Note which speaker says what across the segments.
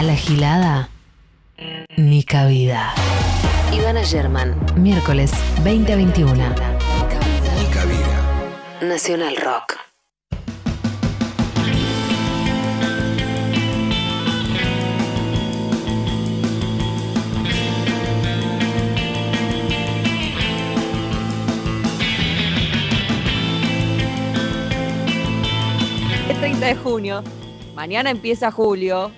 Speaker 1: A la gilada, ni cabida. Ivana German, miércoles 20 a 21.
Speaker 2: Ni cabida.
Speaker 1: Nacional Rock.
Speaker 3: Es 30 de junio, mañana empieza julio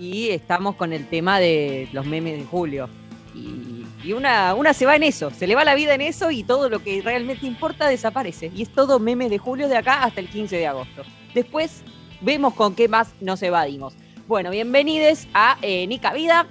Speaker 3: y estamos con el tema de los memes de julio. Y, una, una se va en eso, se le va la vida en eso y todo lo que realmente importa desaparece. Y es todo memes de julio de acá hasta el 15 de agosto. Después vemos con qué más nos evadimos. Bueno, bienvenidos a eh, Nica Vida,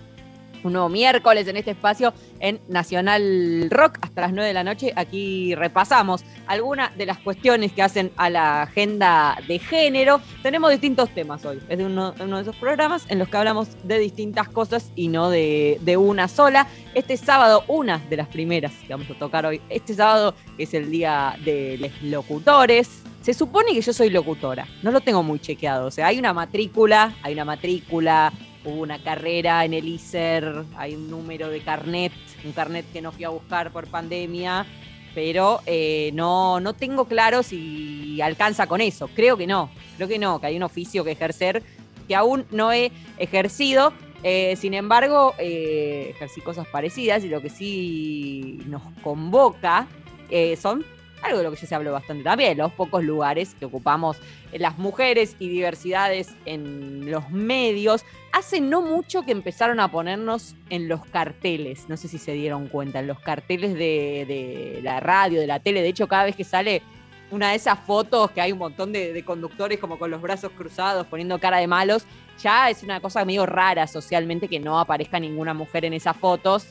Speaker 3: un nuevo miércoles en este espacio en Nacional Rock hasta las 9 de la noche. Aquí repasamos algunas de las cuestiones que hacen a la agenda de género. Tenemos distintos temas hoy. Es de uno, de esos programas en los que hablamos de distintas cosas y no de, de una sola. Este sábado, una de las primeras que vamos a tocar hoy, este sábado es el día de los locutores. Se supone que yo soy locutora, no lo tengo muy chequeado. O sea, hay una matrícula, hay una matrícula, hubo una carrera en el ISER, hay un número de carnet, un carnet que no fui a buscar por pandemia, pero eh, no, no tengo claro si alcanza con eso. Creo que no, creo que no, que hay un oficio que ejercer que aún no he ejercido. Eh, sin embargo, eh, ejercí cosas parecidas y lo que sí nos convoca eh, son algo de lo que ya se habló bastante también, los pocos lugares que ocupamos las mujeres y diversidades en los medios. Hace no mucho que empezaron a ponernos en los carteles, no sé si se dieron cuenta, en los carteles de, de la radio, de la tele. De hecho, cada vez que sale una de esas fotos que hay un montón de, de conductores como con los brazos cruzados, poniendo cara de malos, ya es una cosa medio rara socialmente que no aparezca ninguna mujer en esas fotos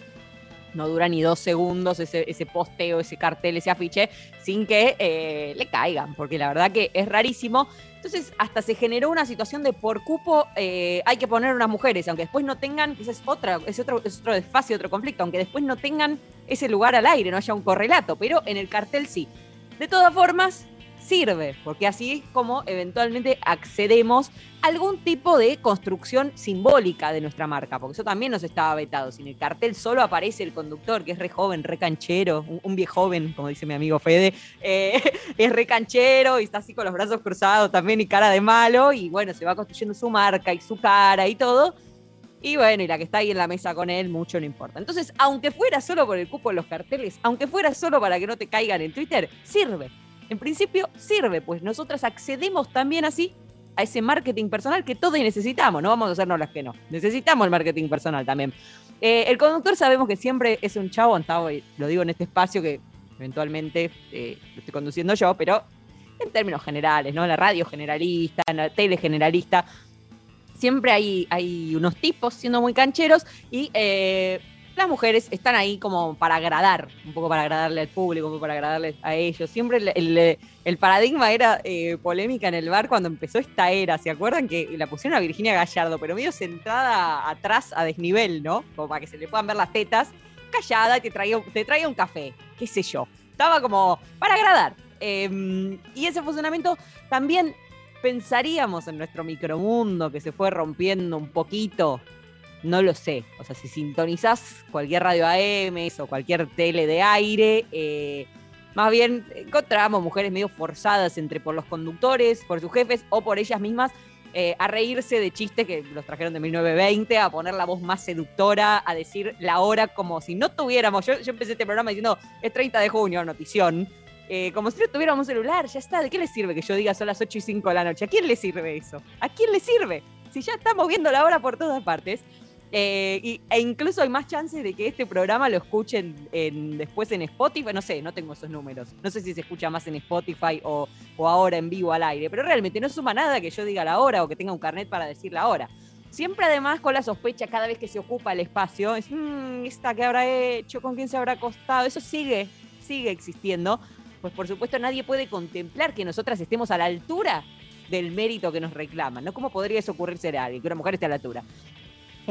Speaker 3: no dura ni dos segundos ese, ese posteo, ese cartel, ese afiche, sin que eh, le caigan, porque la verdad que es rarísimo. Entonces, hasta se generó una situación de por cupo eh, hay que poner unas mujeres, aunque después no tengan, esa es otra, es otro, es otro desfase, otro conflicto, aunque después no tengan ese lugar al aire, no haya un correlato, pero en el cartel sí. De todas formas, sirve, porque así es como eventualmente accedemos a algún tipo de construcción simbólica de nuestra marca, porque eso también nos estaba vetado. Si en el cartel solo aparece el conductor, que es re joven, re canchero, un, un viejo joven, como dice mi amigo Fede, eh, es re canchero y está así con los brazos cruzados también y cara de malo, y bueno, se va construyendo su marca y su cara y todo. Y bueno, y la que está ahí en la mesa con él, mucho no importa. Entonces, aunque fuera solo por el cupo de los carteles, aunque fuera solo para que no te caigan en Twitter, sirve en principio sirve, pues nosotras accedemos también así a ese marketing personal que todos necesitamos, no vamos a hacernos las que no. Necesitamos el marketing personal también. Eh, el conductor sabemos que siempre es un chavo, lo digo en este espacio que eventualmente eh, lo estoy conduciendo yo, pero en términos generales, ¿no? La radio generalista, la tele generalista, siempre hay, hay unos tipos siendo muy cancheros y eh, las mujeres están ahí como para agradar, un poco para agradarle al público, un poco para agradarle a ellos. Siempre el, paradigma era eh, polémica en el bar cuando empezó esta era. ¿Se acuerdan que la pusieron a Virginia Gallardo, pero medio sentada atrás a desnivel, ¿no? Como para que se le puedan ver las tetas, callada te traía, te traía un café, qué sé yo. Estaba como para agradar. Eh, y ese funcionamiento también pensaríamos en nuestro micromundo que se fue rompiendo un poquito no lo sé. O sea, si sintonizás cualquier radio AM o cualquier tele de aire, eh, más bien encontramos mujeres medio forzadas entre por los conductores, por sus jefes o por ellas mismas. eh, a reírse de chistes que los trajeron de 1920, a poner la voz más seductora, a decir la hora como si no tuviéramos. Yo, empecé este programa diciendo es 30 de junio, notición. Eh, como si no tuviéramos celular, ya está. ¿De qué le sirve que yo diga son las 8 y 5 de la noche? ¿A quién le sirve eso? ¿A quién le sirve? Si ya estamos viendo la hora por todas partes. Eh, y, e incluso hay más chances de que este programa lo escuchen en- después en Spotify. No sé, no tengo esos números. No sé si se escucha más en Spotify o, o ahora en vivo al aire. Pero realmente no suma nada que yo diga la hora o que tenga un carnet para decir la hora. Siempre además con la sospecha cada vez que se ocupa el espacio, es, "Mm, ¿esta qué habrá hecho? ¿Con quién se habrá acostado? Eso sigue, sigue existiendo. Pues por supuesto nadie puede contemplar que nosotras estemos a la altura del mérito que nos reclaman, ¿no? ¿Cómo podría eso ocurrirse a alguien, que una mujer esté a la altura?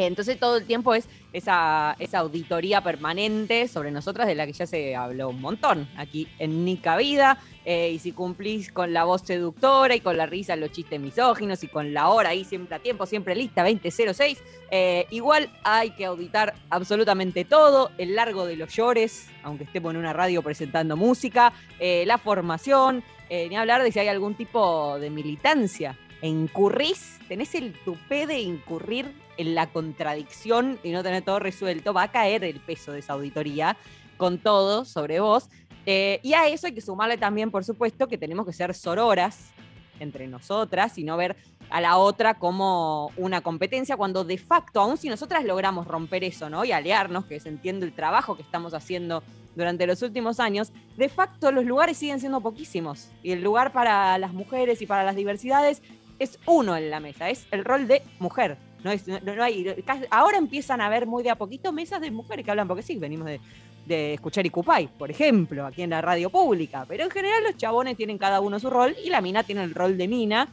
Speaker 3: Entonces todo el tiempo es esa, auditoría permanente sobre nosotras de la que ya se habló un montón aquí en Nica Vida. Eh, y si cumplís con la voz seductora y con la risa, los chistes misóginos y con la hora ahí siempre a tiempo, siempre lista, 2006, eh, igual hay que auditar absolutamente todo, el largo de los llores, aunque estemos en una radio presentando música, eh, la formación, ni hablar de si hay algún tipo de militancia incurrís, tenés el tupé de incurrir en la contradicción y no tener todo resuelto, va a caer el peso de esa auditoría con todo sobre vos. Eh, y a eso hay que sumarle también, por supuesto, que tenemos que ser sororas entre nosotras y no ver a la otra como una competencia, cuando de facto, aun si nosotras logramos romper eso, ¿no? Y aliarnos, que se entiende el trabajo que estamos haciendo durante los últimos años, de facto los lugares siguen siendo poquísimos. Y el lugar para las mujeres y para las diversidades es uno en la mesa, es el rol de mujer. No, es, no, hay, ahora empiezan a haber muy de a poquito mesas de mujeres que hablan, porque sí, venimos de, de escuchar Icupay, por ejemplo, aquí en la radio pública. Pero en general los chabones tienen cada uno su rol y la mina tiene el rol de mina.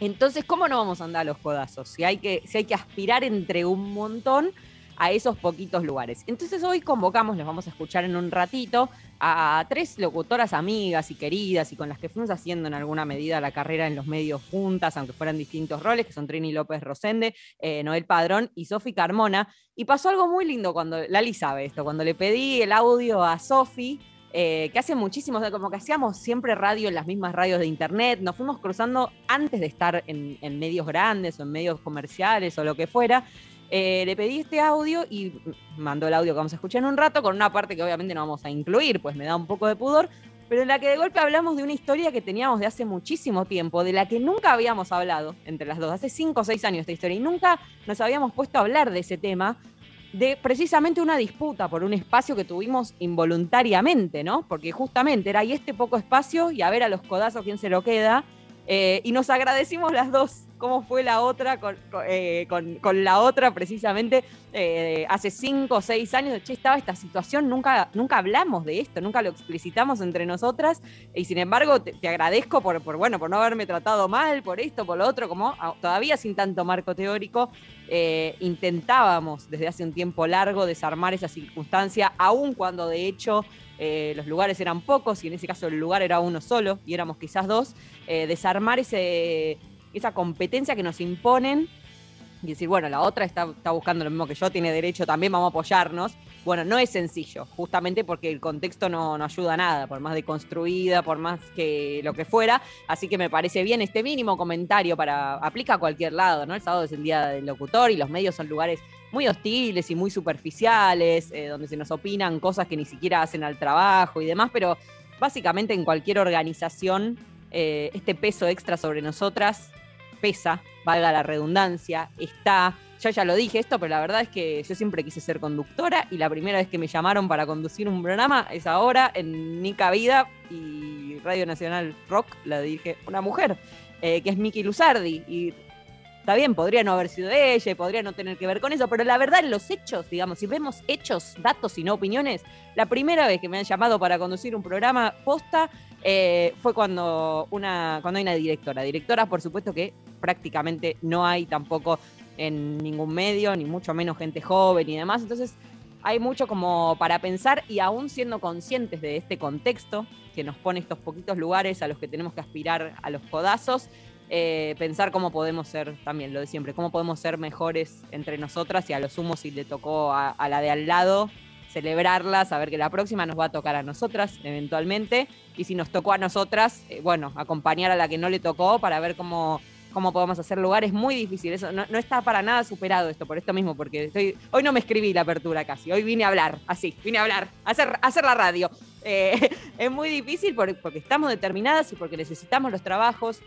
Speaker 3: Entonces, ¿cómo no vamos a andar a los codazos? Si hay que, si hay que aspirar entre un montón a esos poquitos lugares. Entonces hoy convocamos, les vamos a escuchar en un ratito, a tres locutoras amigas y queridas y con las que fuimos haciendo en alguna medida la carrera en los medios juntas, aunque fueran distintos roles, que son Trini López Rosende, eh, Noel Padrón y Sofi Carmona. Y pasó algo muy lindo cuando, Lali sabe esto, cuando le pedí el audio a Sofi, eh, que hace muchísimo, como que hacíamos siempre radio en las mismas radios de internet, nos fuimos cruzando antes de estar en, en medios grandes o en medios comerciales o lo que fuera, eh, le pedí este audio y mandó el audio que vamos a escuchar en un rato, con una parte que obviamente no vamos a incluir, pues me da un poco de pudor, pero en la que de golpe hablamos de una historia que teníamos de hace muchísimo tiempo, de la que nunca habíamos hablado entre las dos, hace cinco o seis años esta historia, y nunca nos habíamos puesto a hablar de ese tema, de precisamente una disputa por un espacio que tuvimos involuntariamente, ¿no? Porque justamente era ahí este poco espacio y a ver a los codazos quién se lo queda, eh, y nos agradecimos las dos cómo fue la otra con, eh, la otra precisamente eh, hace cinco o seis años. Che, estaba esta situación, nunca, nunca hablamos de esto, nunca lo explicitamos entre nosotras y sin embargo te, agradezco por, por, bueno, por no haberme tratado mal, por esto, por lo otro, como todavía sin tanto marco teórico. intentábamos desde hace un tiempo largo desarmar esa circunstancia, aun cuando de hecho eh, los lugares eran pocos y en ese caso el lugar era uno solo y éramos quizás dos, eh, desarmar ese, esa competencia que nos imponen y decir, bueno, la otra está, buscando lo mismo que yo, tiene derecho también, vamos a apoyarnos. Bueno, no es sencillo, justamente porque el contexto no, ayuda a nada, por más deconstruida, por más que lo que fuera. Así que me parece bien este mínimo comentario para, aplica a cualquier lado, ¿no? El sábado es el día del locutor y los medios son lugares muy hostiles y muy superficiales, eh, donde se nos opinan cosas que ni siquiera hacen al trabajo y demás, pero básicamente en cualquier organización eh, este peso extra sobre nosotras pesa, valga la redundancia, está. Yo ya lo dije esto, pero la verdad es que yo siempre quise ser conductora y la primera vez que me llamaron para conducir un programa es ahora en Nica Vida y Radio Nacional Rock la dirige una mujer, eh, que es Miki Luzardi. Y Está bien, podría no haber sido ella y podría no tener que ver con eso, pero la verdad, los hechos, digamos, si vemos hechos, datos y no opiniones, la primera vez que me han llamado para conducir un programa posta eh, fue cuando, una, cuando hay una directora. Directora, por supuesto que prácticamente no hay tampoco en ningún medio, ni mucho menos gente joven y demás. Entonces, hay mucho como para pensar y aún siendo conscientes de este contexto que nos pone estos poquitos lugares a los que tenemos que aspirar a los codazos, eh, pensar cómo podemos ser, también lo de siempre, cómo podemos ser mejores entre nosotras y a lo sumo si le tocó a, la de al lado, celebrarla, saber que la próxima nos va a tocar a nosotras eventualmente y si nos tocó a nosotras, eh, bueno, acompañar a la que no le tocó para ver cómo, cómo podemos hacer lugar. Es muy difícil, eso no, está para nada superado esto, por esto mismo, porque hoy no me escribí la apertura casi, hoy vine a hablar, así, vine a hablar, hacer, hacer la radio. Eh, es muy difícil porque estamos determinadas y porque necesitamos los trabajos,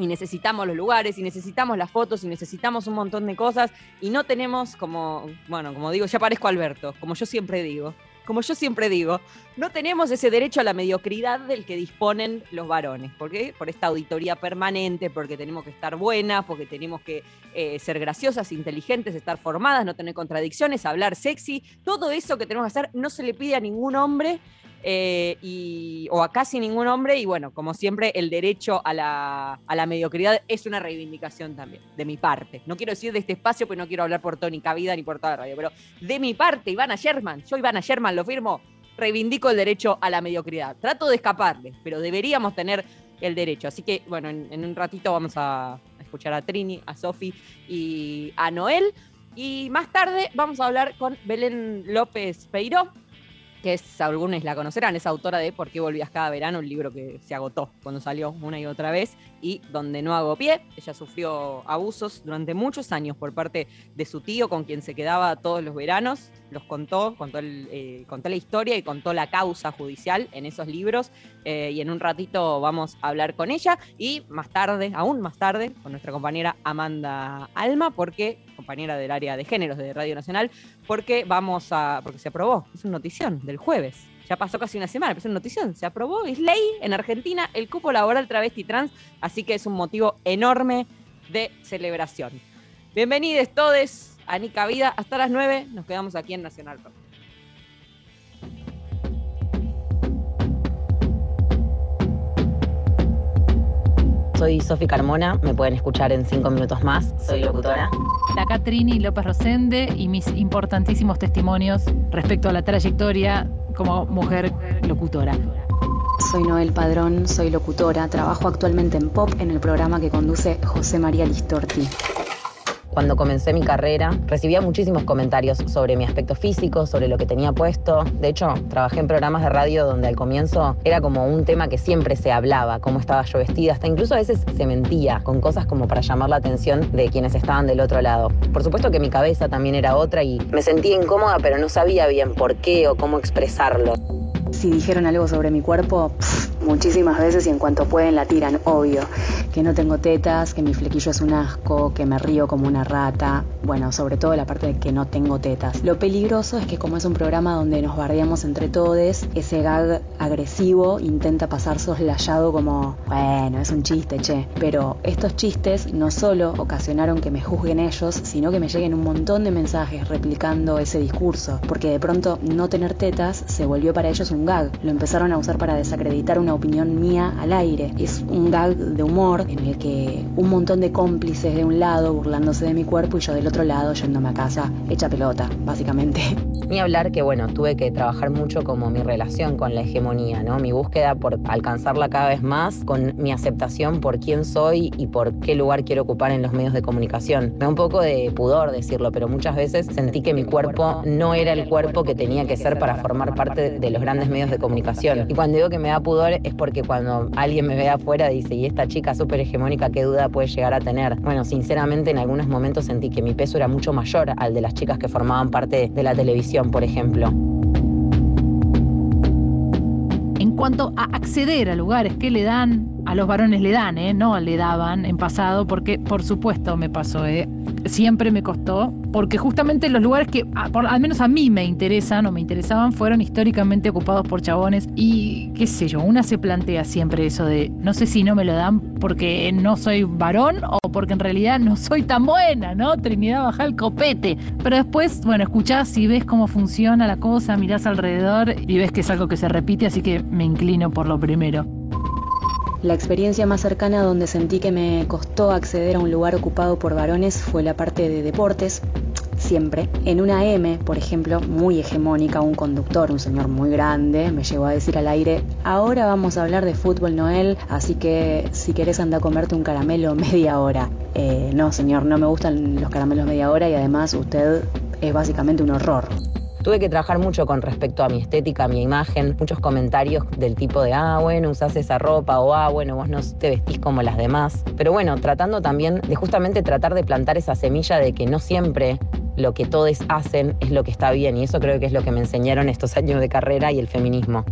Speaker 3: y necesitamos los lugares y necesitamos las fotos y necesitamos un montón de cosas y no tenemos como, bueno, como digo, ya parezco Alberto, como yo siempre digo, como yo siempre digo, no tenemos ese derecho a la mediocridad del que disponen los varones. ¿Por qué? Por esta auditoría permanente, porque tenemos que estar buenas, porque tenemos que eh, ser graciosas, inteligentes, estar formadas, no tener contradicciones, hablar sexy. Todo eso que tenemos que hacer no se le pide a ningún hombre eh, o a casi ningún hombre. Y bueno, como siempre, el derecho a la, a la mediocridad es una reivindicación también, de mi parte. No quiero decir de este espacio, porque no quiero hablar por Tony Cabida ni por toda la radio, pero de mi parte, Ivana Sherman, yo Ivana Sherman lo firmo, reivindico el derecho a la mediocridad. Trato de escaparle, pero deberíamos tener el derecho. Así que, bueno, en, un ratito vamos a, escuchar a Trini, a Sofi y a Noel. Y más tarde vamos a hablar con Belén López Peiró, que es, algunos la conocerán, es autora de ¿Por qué volvías cada verano? Un libro que se agotó cuando salió una y otra vez y donde no hago pie. Ella sufrió abusos durante muchos años por parte de su tío con quien se quedaba todos los veranos. Los contó, contó, eh, contó la historia y contó la causa judicial en esos libros. Eh, y en un ratito vamos a hablar con ella y más tarde, aún más tarde, con nuestra compañera Amanda Alma, porque compañera del área de géneros de Radio Nacional, porque vamos a, porque se aprobó, es una notición del jueves. Ya pasó casi una semana, pero es notición. Se aprobó, es ley en Argentina el cupo laboral travesti trans, así que es un motivo enorme de celebración. Bienvenidos todos a Nica Vida. Hasta las 9 nos quedamos aquí en Nacional Rock.
Speaker 4: Soy Sofi Carmona, me pueden escuchar en cinco minutos más. Soy locutora.
Speaker 5: La Catrini López Rosende y mis importantísimos testimonios respecto a la trayectoria como mujer locutora.
Speaker 6: Soy Noel Padrón, soy locutora, trabajo actualmente en Pop en el programa que conduce José María Listorti.
Speaker 4: Cuando comencé mi carrera, recibía muchísimos comentarios sobre mi aspecto físico, sobre lo que tenía puesto. De hecho, trabajé en programas de radio donde al comienzo era como un tema que siempre se hablaba, cómo estaba yo vestida, hasta incluso a veces se mentía con cosas como para llamar la atención de quienes estaban del otro lado. Por supuesto que mi cabeza también era otra y me sentía incómoda, pero no sabía bien por qué o cómo expresarlo.
Speaker 6: Si dijeron algo sobre mi cuerpo, muchísimas veces y en cuanto pueden la tiran, obvio. Que no tengo tetas, que mi flequillo es un asco, que me río como una rata. Bueno, sobre todo la parte de que no tengo tetas. Lo peligroso es que como es un programa donde nos bardeamos entre todos, ese gag agresivo intenta pasar soslayado como, bueno, es un chiste, che. Pero estos chistes no solo ocasionaron que me juzguen ellos, sino que me lleguen un montón de mensajes replicando ese discurso. Porque de pronto no tener tetas se volvió para ellos un gag. Lo empezaron a usar para desacreditar una opinión mía al aire. Es un gag de humor en el que un montón de cómplices de un lado burlándose de mi cuerpo y yo del otro lado yéndome a casa hecha pelota, básicamente.
Speaker 4: Ni hablar que, bueno, tuve que trabajar mucho como mi relación con la hegemonía, ¿no? Mi búsqueda por alcanzarla cada vez más, con mi aceptación por quién soy y por qué lugar quiero ocupar en los medios de comunicación. Me da un poco de pudor decirlo, pero muchas veces sentí que mi cuerpo no era el cuerpo que tenía que ser para formar parte de los grandes medios de comunicación. Y cuando digo que me da pudor es porque cuando alguien me ve afuera dice, y esta chica súper hegemónica, ¿qué duda puede llegar a tener? Bueno, sinceramente en algunos momentos sentí que mi peso era mucho mayor al de las chicas que formaban parte de la televisión, por ejemplo.
Speaker 5: Cuanto a acceder a lugares que le dan, a los varones le dan, ¿eh? no le daban en pasado, porque por supuesto me pasó, ¿eh? siempre me costó, porque justamente los lugares que al menos a mí me interesan o me interesaban fueron históricamente ocupados por chabones y qué sé yo, una se plantea siempre eso de no sé si no me lo dan porque no soy varón o porque en realidad no soy tan buena, ¿no? Trinidad baja el copete. Pero después, bueno, escuchás y ves cómo funciona la cosa, mirás alrededor y ves que es algo que se repite, así que me inclino por lo primero.
Speaker 6: La experiencia más cercana donde sentí que me costó acceder a un lugar ocupado por varones fue la parte de deportes, siempre. En una M, por ejemplo, muy hegemónica, un conductor, un señor muy grande, me llegó a decir al aire, ahora vamos a hablar de fútbol Noel, así que si querés anda a comerte un caramelo media hora. Eh, no, señor, no me gustan los caramelos media hora y además usted es básicamente un horror.
Speaker 4: Tuve que trabajar mucho con respecto a mi estética, a mi imagen, muchos comentarios del tipo de, ah, bueno, usás esa ropa o, ah, bueno, vos no te vestís como las demás. Pero bueno, tratando también de justamente tratar de plantar esa semilla de que no siempre lo que todos hacen es lo que está bien y eso creo que es lo que me enseñaron estos años de carrera y el feminismo.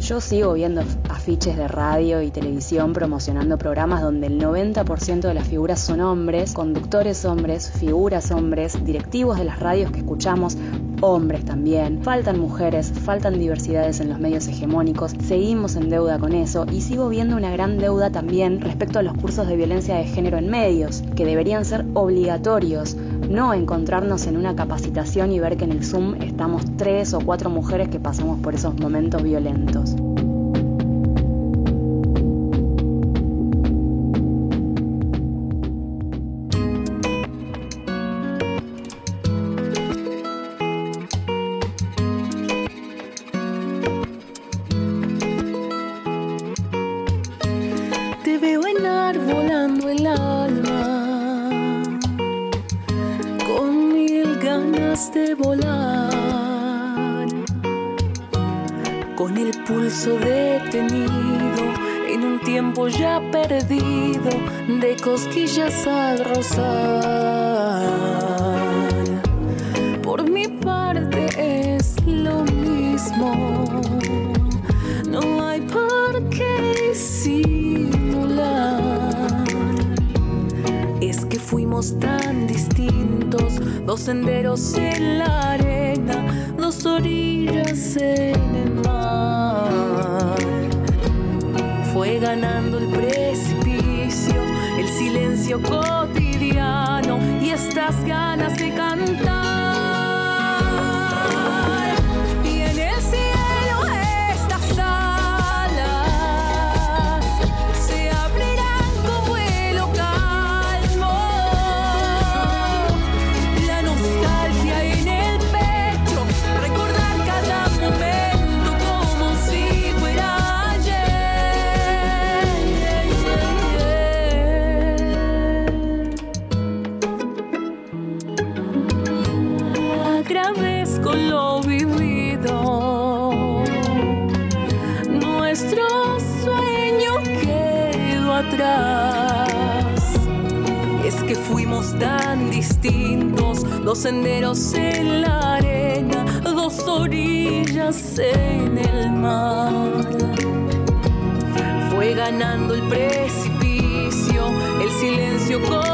Speaker 6: Yo sigo viendo afiches de radio y televisión promocionando programas donde el 90% de las figuras son hombres, conductores hombres, figuras hombres, directivos de las radios que escuchamos hombres también, faltan mujeres, faltan diversidades en los medios hegemónicos, seguimos en deuda con eso y sigo viendo una gran deuda también respecto a los cursos de violencia de género en medios, que deberían ser obligatorios, no encontrarnos en una capacitación y ver que en el Zoom estamos tres o cuatro mujeres que pasamos por esos momentos violentos.
Speaker 7: Cosquillas al rozar. Por mi parte es lo mismo. No hay por qué simular. Es que fuimos tan distintos, dos senderos en la arena, dos orillas en el mar. Fue ganando el precipicio silencio cotidiano y estas ganas de cantar. Dos senderos en la arena, dos orillas en el mar. Fue ganando el precipicio, el silencio cotidiano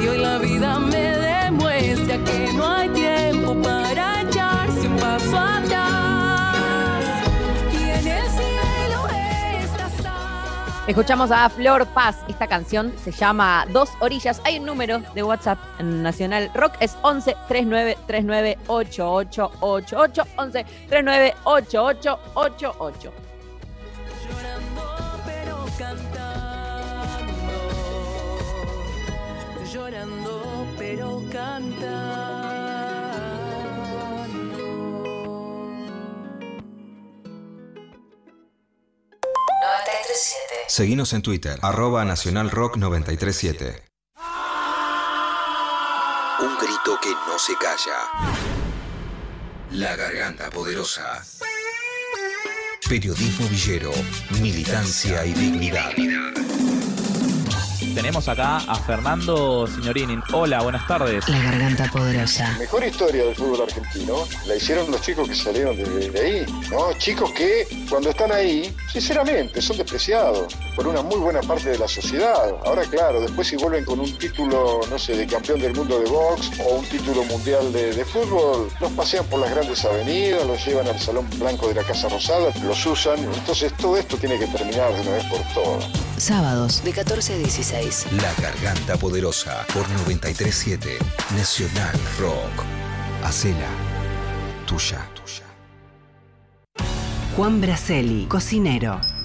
Speaker 7: Y hoy la vida me demuestra que no hay tiempo para echarse un paso atrás. Y en el cielo estás.
Speaker 3: Escuchamos a Flor Paz. Esta canción se llama Dos Orillas. Hay un número de WhatsApp Nacional Rock. Es 11 39 39 8888. 11 39 8888.
Speaker 7: Llorando pero cantando.
Speaker 2: 937. Seguimos en Twitter, arroba Nacional Rock 937. Un grito que no se calla. La garganta poderosa. Periodismo villero, militancia y dignidad.
Speaker 8: Tenemos acá a Fernando Signorini. Hola, buenas tardes.
Speaker 1: La garganta poderosa.
Speaker 9: La mejor historia del fútbol argentino la hicieron los chicos que salieron de, ahí, ¿no? Chicos que cuando están ahí, sinceramente, son despreciados por una muy buena parte de la sociedad. Ahora, claro, después si vuelven con un título, no sé, de campeón del mundo de box o un título mundial de, de fútbol, los pasean por las grandes avenidas, los llevan al Salón Blanco de la Casa Rosada, los usan. Entonces todo esto tiene que terminar de una vez por todas.
Speaker 1: Sábados de 14 a 16.
Speaker 2: La Garganta Poderosa por 937 Nacional Rock. Hacela tuya. tuya.
Speaker 1: Juan Braceli, cocinero.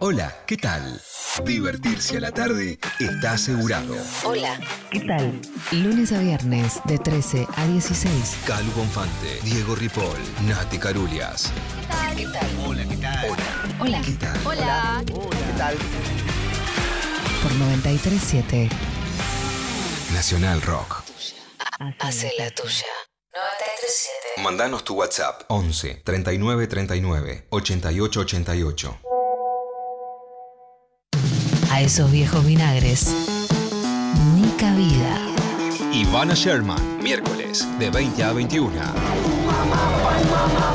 Speaker 2: Hola, ¿qué tal? Divertirse a la tarde está asegurado.
Speaker 1: Hola, ¿qué tal? Lunes a viernes de 13 a 16.
Speaker 2: Calu Bonfante, Diego Ripoll, Nati Carulias.
Speaker 1: ¿Qué tal?
Speaker 2: Hola, ¿qué tal?
Speaker 1: Hola.
Speaker 2: ¿Qué tal?
Speaker 1: Hola.
Speaker 2: ¿Qué tal?
Speaker 1: Por 937
Speaker 2: Nacional Rock.
Speaker 1: Hace la tuya. 937.
Speaker 2: Mandanos tu WhatsApp 11 39 39 88 88.
Speaker 1: A esos viejos vinagres. Ni cabida.
Speaker 2: Ivana Sherman, miércoles de 20 a 21.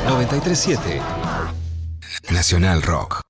Speaker 2: 937 Nacional Rock.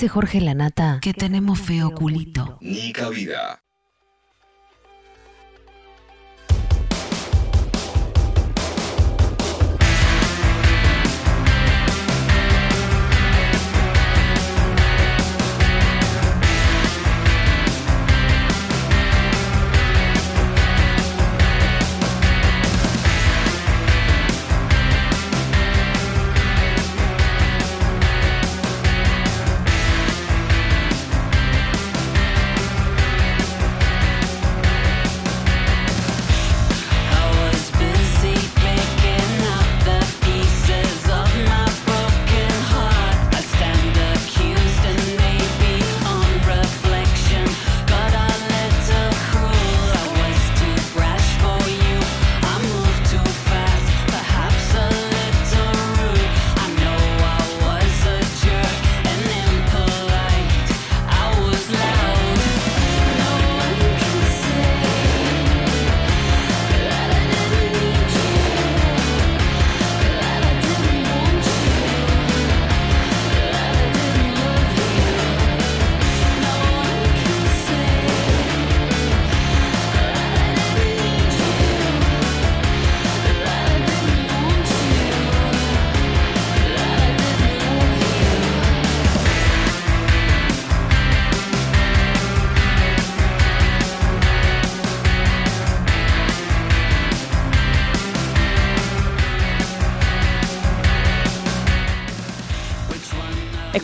Speaker 1: Dice Jorge Lanata que tenemos feo culito.
Speaker 2: Ni cabida.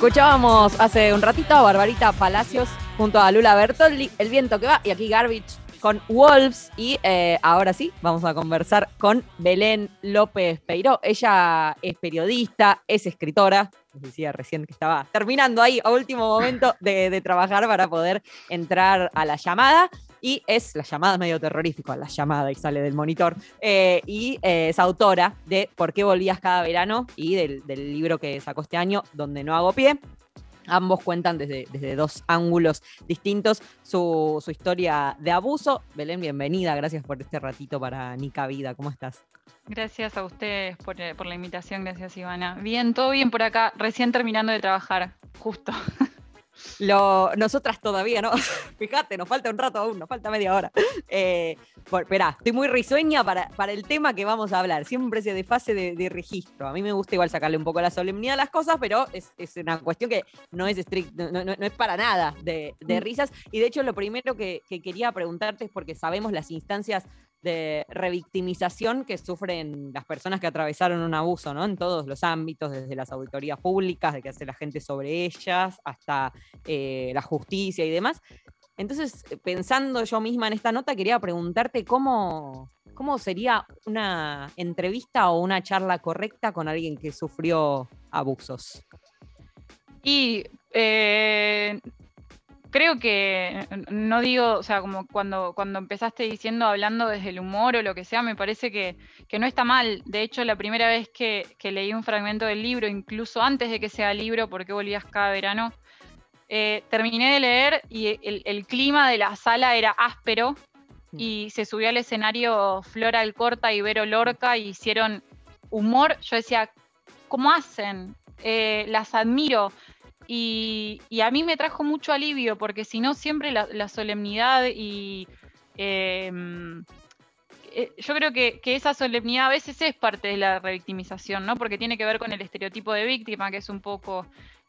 Speaker 3: Escuchábamos hace un ratito a Barbarita Palacios junto a Lula Bertoldi, El viento que va, y aquí Garbage con Wolves. Y eh, ahora sí, vamos a conversar con Belén López Peiró. Ella es periodista, es escritora. Les decía recién que estaba terminando ahí a último momento de trabajar para poder entrar a la llamada. Y es, la llamada medio terrorífico, la llamada y sale del monitor. eh, y eh, es autora de ¿Por qué volvías cada verano? y del, del libro que sacó este año, Donde no hago pie. Ambos cuentan desde, desde dos ángulos distintos su, su historia de abuso. Belén, bienvenida. Gracias por este ratito para Nica Vida. ¿Cómo estás?
Speaker 10: Gracias a ustedes por, eh, por la invitación, gracias Ivana. Bien, todo bien por acá, recién terminando de trabajar, justo.
Speaker 3: Lo, nosotras todavía, ¿no? Fíjate, nos falta un rato aún, nos falta media hora. Eh, por- esperá, estoy muy risueña para, para el tema que vamos a hablar. Siempre se de fase de, de registro. A mí me gusta igual sacarle un poco la solemnidad a las cosas, pero es, es una cuestión que no es estricta, no, no- no es para nada de, de
Speaker 10: Mm.
Speaker 3: risas. Y de hecho, lo primero que, que quería preguntarte es porque sabemos las instancias de revictimización que sufren las personas que atravesaron un abuso, ¿no? En todos los ámbitos, desde las auditorías públicas, de qué hace la gente sobre ellas, hasta eh, la justicia y demás. Entonces, eh, pensando yo misma en esta nota, quería preguntarte cómo, cómo sería una entrevista o una charla correcta con alguien que sufrió abusos.
Speaker 10: Y eh, creo que, no digo, o sea, como cuando, cuando empezaste diciendo, hablando desde el humor o lo que sea, me parece que, que no está mal. De hecho, la primera vez que, que leí un fragmento del libro, incluso antes de que sea libro, porque volvías cada verano, eh, terminé de leer y el, el clima de la sala era áspero y se subió al escenario Flora Alcorta y Vero Lorca y hicieron humor. Yo decía, ¿cómo hacen? Eh, las admiro. Y, y a mí me trajo mucho alivio, porque si no, siempre la, la solemnidad y eh, eh, yo creo que, que esa solemnidad a veces es parte de la revictimización, ¿no? Porque tiene que ver con el estereotipo de víctima, que es un poco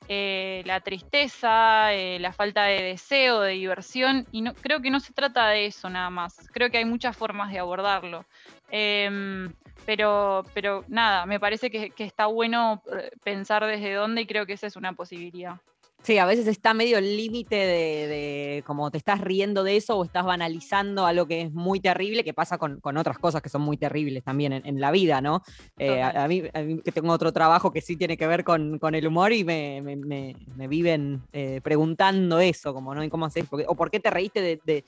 Speaker 10: eh, la tristeza, eh, la falta de deseo, de diversión, y no, creo que no se trata de eso nada más. Creo que hay muchas formas de abordarlo. Em, pero, pero nada, me parece que, que está bueno eh, pensar desde dónde y creo que esa es una posibilidad.
Speaker 3: Sí, a veces está medio el límite de, de como te estás riendo de eso o estás banalizando algo que es muy terrible, que pasa con, con otras cosas que son muy terribles también en, en la vida, ¿no? Eh, a, a mí, a mí que tengo otro trabajo que sí tiene que ver con, con el humor y me, me- me- me viven eh, preguntando eso, como, ¿no? ¿Y cómo haces? O por qué te reíste de, de-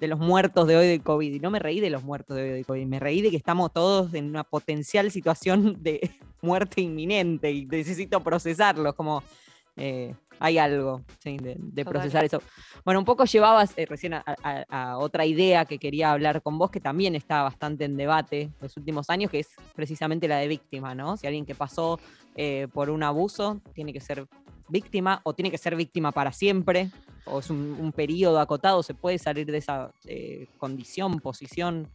Speaker 3: de los muertos de hoy de COVID. Y no me reí de los muertos de hoy de COVID, me reí de que estamos todos en una potencial situación de muerte inminente y necesito procesarlos, como eh, hay algo sí, de, procesar eso. Bueno, un poco llevabas eh, recién a, a- a otra idea que quería hablar con vos, que también está bastante en debate los últimos años, que es precisamente la de víctima, ¿no? Si alguien que pasó eh, por un abuso tiene que ser víctima o tiene que ser víctima para siempre o es un, un periodo acotado, se puede salir de esa eh, condición, posición.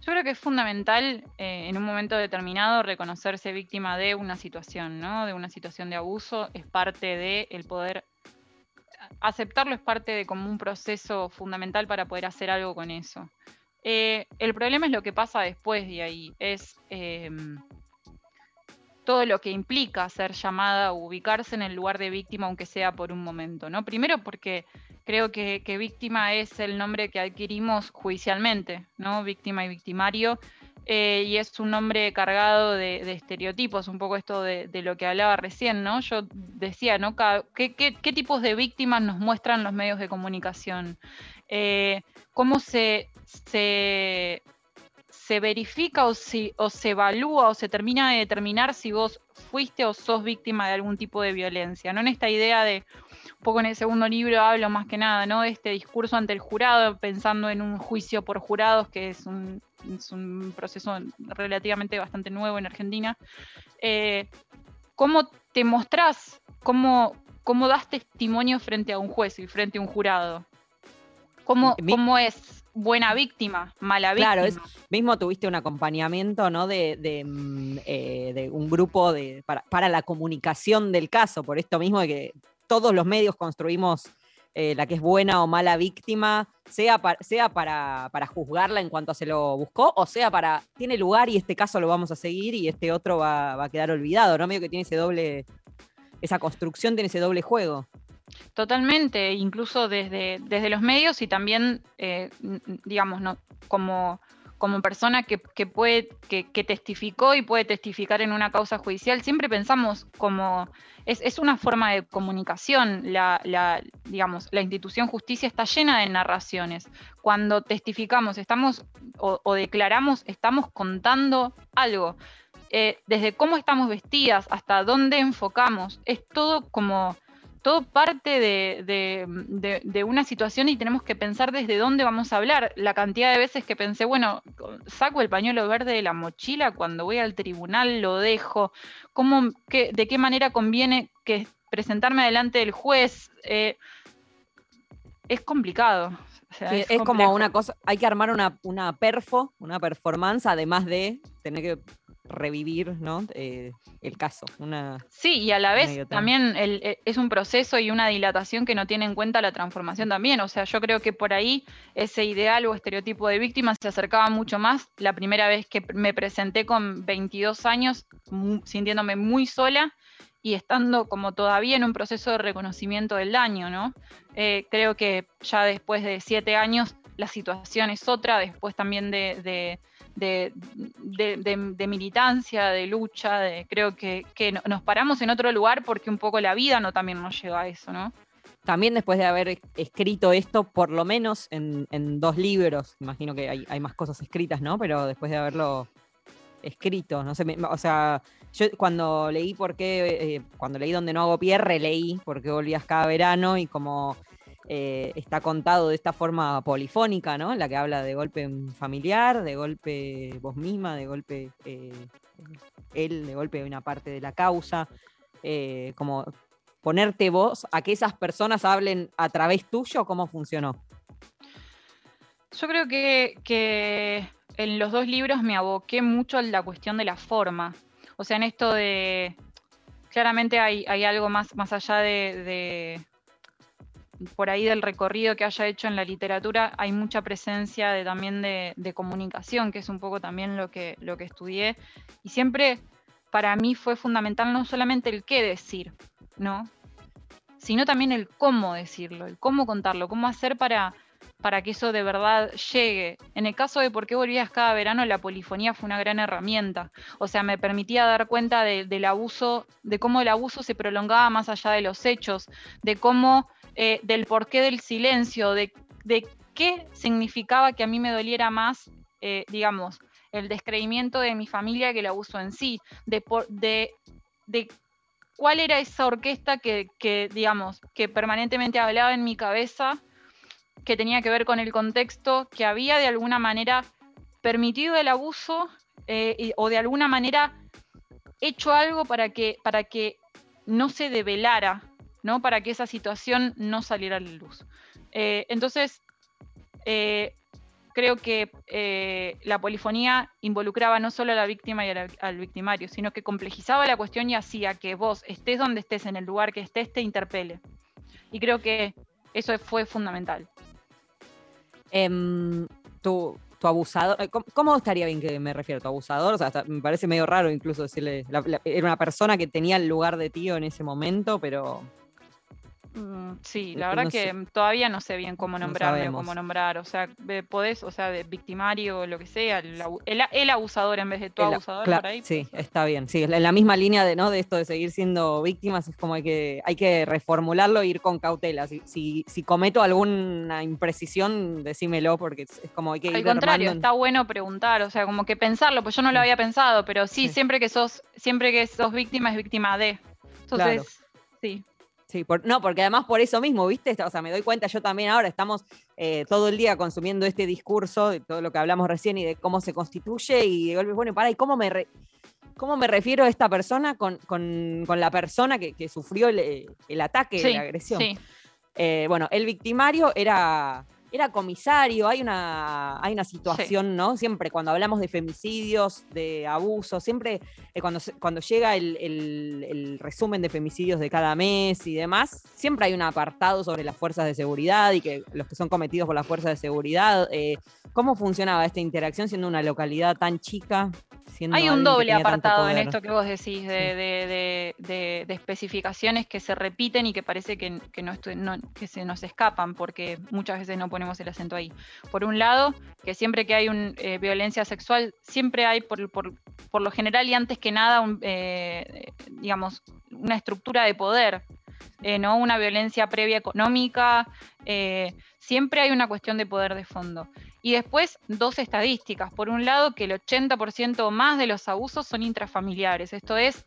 Speaker 10: Yo creo que es fundamental eh, en un momento determinado reconocerse víctima de una situación, ¿no? De una situación de abuso. Es parte de el poder aceptarlo es parte de como un proceso fundamental para poder hacer algo con eso. Eh, el problema es lo que pasa después de ahí, es em, todo lo que implica ser llamada o ubicarse en el lugar de víctima, aunque sea por un momento, ¿no? Primero porque creo que, víctima es el nombre que adquirimos judicialmente, ¿no? Víctima y victimario. eh, y es un nombre cargado de, estereotipos, un poco esto de, lo que hablaba recién, ¿no? Yo decía, ¿no? Ca- ¿Qué, qué- qué tipos de víctimas nos muestran los medios de comunicación? Eh, ¿Cómo se, se, se verifica o, si, o se evalúa o se termina de determinar si vos fuiste o sos víctima de algún tipo de violencia? ¿no? En esta idea de, un poco en el segundo libro hablo más que nada, ¿no? De este discurso ante el jurado, pensando en un juicio por jurados, que es un, es un proceso relativamente bastante nuevo en Argentina. Eh, ¿Cómo te mostrás? ¿Cómo, ¿Cómo das testimonio frente a un juez y frente a un jurado? ¿Cómo, cómo es buena víctima, mala víctima?
Speaker 3: Claro, es, mismo tuviste un acompañamiento, ¿no? De, de, mm, eh, de un grupo de, para, para la comunicación del caso, por esto mismo de que todos los medios construimos eh, la que es buena o mala víctima, sea, pa- sea para, para juzgarla en cuanto se lo buscó, o sea para, tiene lugar y este caso lo vamos a seguir y este otro va, va a quedar olvidado, ¿no? Medio que tiene ese doble, esa construcción tiene ese doble juego.
Speaker 10: Totalmente, incluso desde, desde los medios y también, eh, digamos, no, como, como persona que, que puede, que, testificó y puede testificar en una causa judicial, siempre pensamos como, es, es una forma de comunicación, la, la, digamos, la institución justicia está llena de narraciones. Cuando testificamos, estamos o, o declaramos, estamos contando algo. Eh, desde cómo estamos vestidas hasta dónde enfocamos, es todo como todo parte de, de- de- de una situación y tenemos que pensar desde dónde vamos a hablar. La cantidad de veces que pensé, bueno, saco el pañuelo verde de la mochila cuando voy al tribunal, lo dejo, ¿Cómo, qué- ¿de qué manera conviene que presentarme delante del juez? Eh, es complicado. o sea,
Speaker 3: Sí,
Speaker 10: es
Speaker 3: es como una cosa, hay que armar una, una perfo, una performance, además de tener que revivir ¿no? Eh, el caso. Una,
Speaker 10: Sí, y a la vez también el- e- es un proceso y una dilatación que no tiene en cuenta la transformación también. O sea, yo creo que por ahí ese ideal o estereotipo de víctima se acercaba mucho más la primera vez que me presenté con 22 años, sintiéndome muy sola y estando como todavía en un proceso de reconocimiento del daño, ¿no? Eh, creo que ya después de siete años la situación es otra, después también de, de- de- de- de- militancia, de lucha, de, creo que, que no- nos paramos en otro lugar porque un poco la vida no también nos lleva a eso, ¿no?
Speaker 3: También después de haber escrito esto, por lo menos en, en dos libros, imagino que hay, hay más cosas escritas, ¿no? Pero después de haberlo escrito, no sé, me- o sea, yo cuando leí por qué, eh, cuando leí Donde no hago pie, releí por qué volvías cada verano y como eh, está contado de esta forma polifónica, ¿no? En la que habla de golpe familiar, de golpe vos misma, de golpe eh, él, de golpe una parte de la causa, eh, como ponerte vos a que esas personas hablen a través tuyo, ¿cómo funcionó?
Speaker 10: Yo creo que, que en los dos libros me aboqué mucho a la cuestión de la forma. O sea, en esto de. Claramente hay, hay algo más, más allá de, de- Por ahí del recorrido que haya hecho en la literatura, hay mucha presencia de, también de, comunicación, que es un poco también lo que, lo que estudié. Y siempre para mí fue fundamental no solamente el qué decir, ¿no? Sino también el cómo decirlo, el cómo contarlo, cómo hacer para, para que eso de verdad llegue. En el caso de por qué volvías cada verano, la polifonía fue una gran herramienta. O sea, me permitía dar cuenta de- del abuso, de cómo el abuso se prolongaba más allá de los hechos, de cómo, eh, del porqué del silencio, de, de qué significaba que a mí me doliera más, eh, digamos, el descreimiento de mi familia que el abuso en sí, de, de, de cuál era esa orquesta que, que, digamos, que permanentemente hablaba en mi cabeza que tenía que ver con el contexto, que había de alguna manera permitido el abuso eh, o de alguna manera hecho algo para que, para que no se develara, ¿no? Para que esa situación no saliera a la luz. Eh, entonces, eh, creo que eh, la polifonía involucraba no solo a la víctima y al victimario, sino que complejizaba la cuestión y hacía que vos estés donde estés, en el lugar que estés, te interpele. Y creo que eso fue fundamental.
Speaker 3: Em, tu, tu abusador, ¿cómo, estaría bien que me refiero? ¿Tu abusador? O sea, hasta me parece medio raro incluso decirle, era una persona que tenía el lugar de tío en ese momento, pero
Speaker 10: Sí,
Speaker 3: Eh,
Speaker 10: la verdad
Speaker 3: no
Speaker 10: que
Speaker 3: sé.
Speaker 10: todavía no sé bien cómo
Speaker 3: No
Speaker 10: nombrarle o
Speaker 3: sabemos.
Speaker 10: cómo nombrar. O sea, podés, o sea, de victimario o lo que sea, el, abusador en vez de tu
Speaker 3: El-
Speaker 10: abusador por ahí.
Speaker 3: Sí, está bien. Sí, en la misma línea de, ¿no? de esto de seguir siendo víctimas, es como hay que, hay que reformularlo e ir con cautela. Si, si, si cometo alguna imprecisión, decímelo, porque es, es como hay que
Speaker 10: Al
Speaker 3: ir
Speaker 10: contrario,
Speaker 3: armando-
Speaker 10: está bueno preguntar, o sea, como que pensarlo, pues yo no lo había pensado, pero sí,
Speaker 3: Sí.
Speaker 10: siempre que sos, siempre que sos víctima es víctima de. Entonces,
Speaker 3: Claro.
Speaker 10: sí.
Speaker 3: Sí, por- no, porque además por eso mismo, ¿viste? O sea, me doy cuenta yo también ahora, estamos eh, todo el día consumiendo este discurso de todo lo que hablamos recién y de cómo se constituye y de golpe, bueno, para, ¿y cómo me, re- cómo me refiero a esta persona con, con- con la persona que, que sufrió el, el ataque,
Speaker 10: Sí,
Speaker 3: la agresión?
Speaker 10: sí.
Speaker 3: Eh, bueno, el victimario era, era comisario, hay una, hay una situación, ¿no? Siempre cuando hablamos de femicidios, de abusos, siempre eh, cuando, cuando llega el, el- el resumen de femicidios de cada mes y demás, siempre hay un apartado sobre las fuerzas de seguridad y que los que son cometidos por las fuerzas de seguridad. eh, ¿Cómo funcionaba esta interacción siendo una localidad tan chica?
Speaker 10: Hay un doble apartado en esto que vos decís, de, de- de- especificaciones que se repiten y que parece que, que no que se nos escapan, porque muchas veces no ponemos el acento ahí. Por un lado, que siempre que hay un, eh, violencia sexual, siempre hay, por, por- por lo general y antes que nada, un, eh, digamos, una estructura de poder, eh, no una violencia previa económica, eh, siempre hay una cuestión de poder de fondo. Y después, dos estadísticas. Por un lado, que el 80% o más de los abusos son intrafamiliares. Esto es,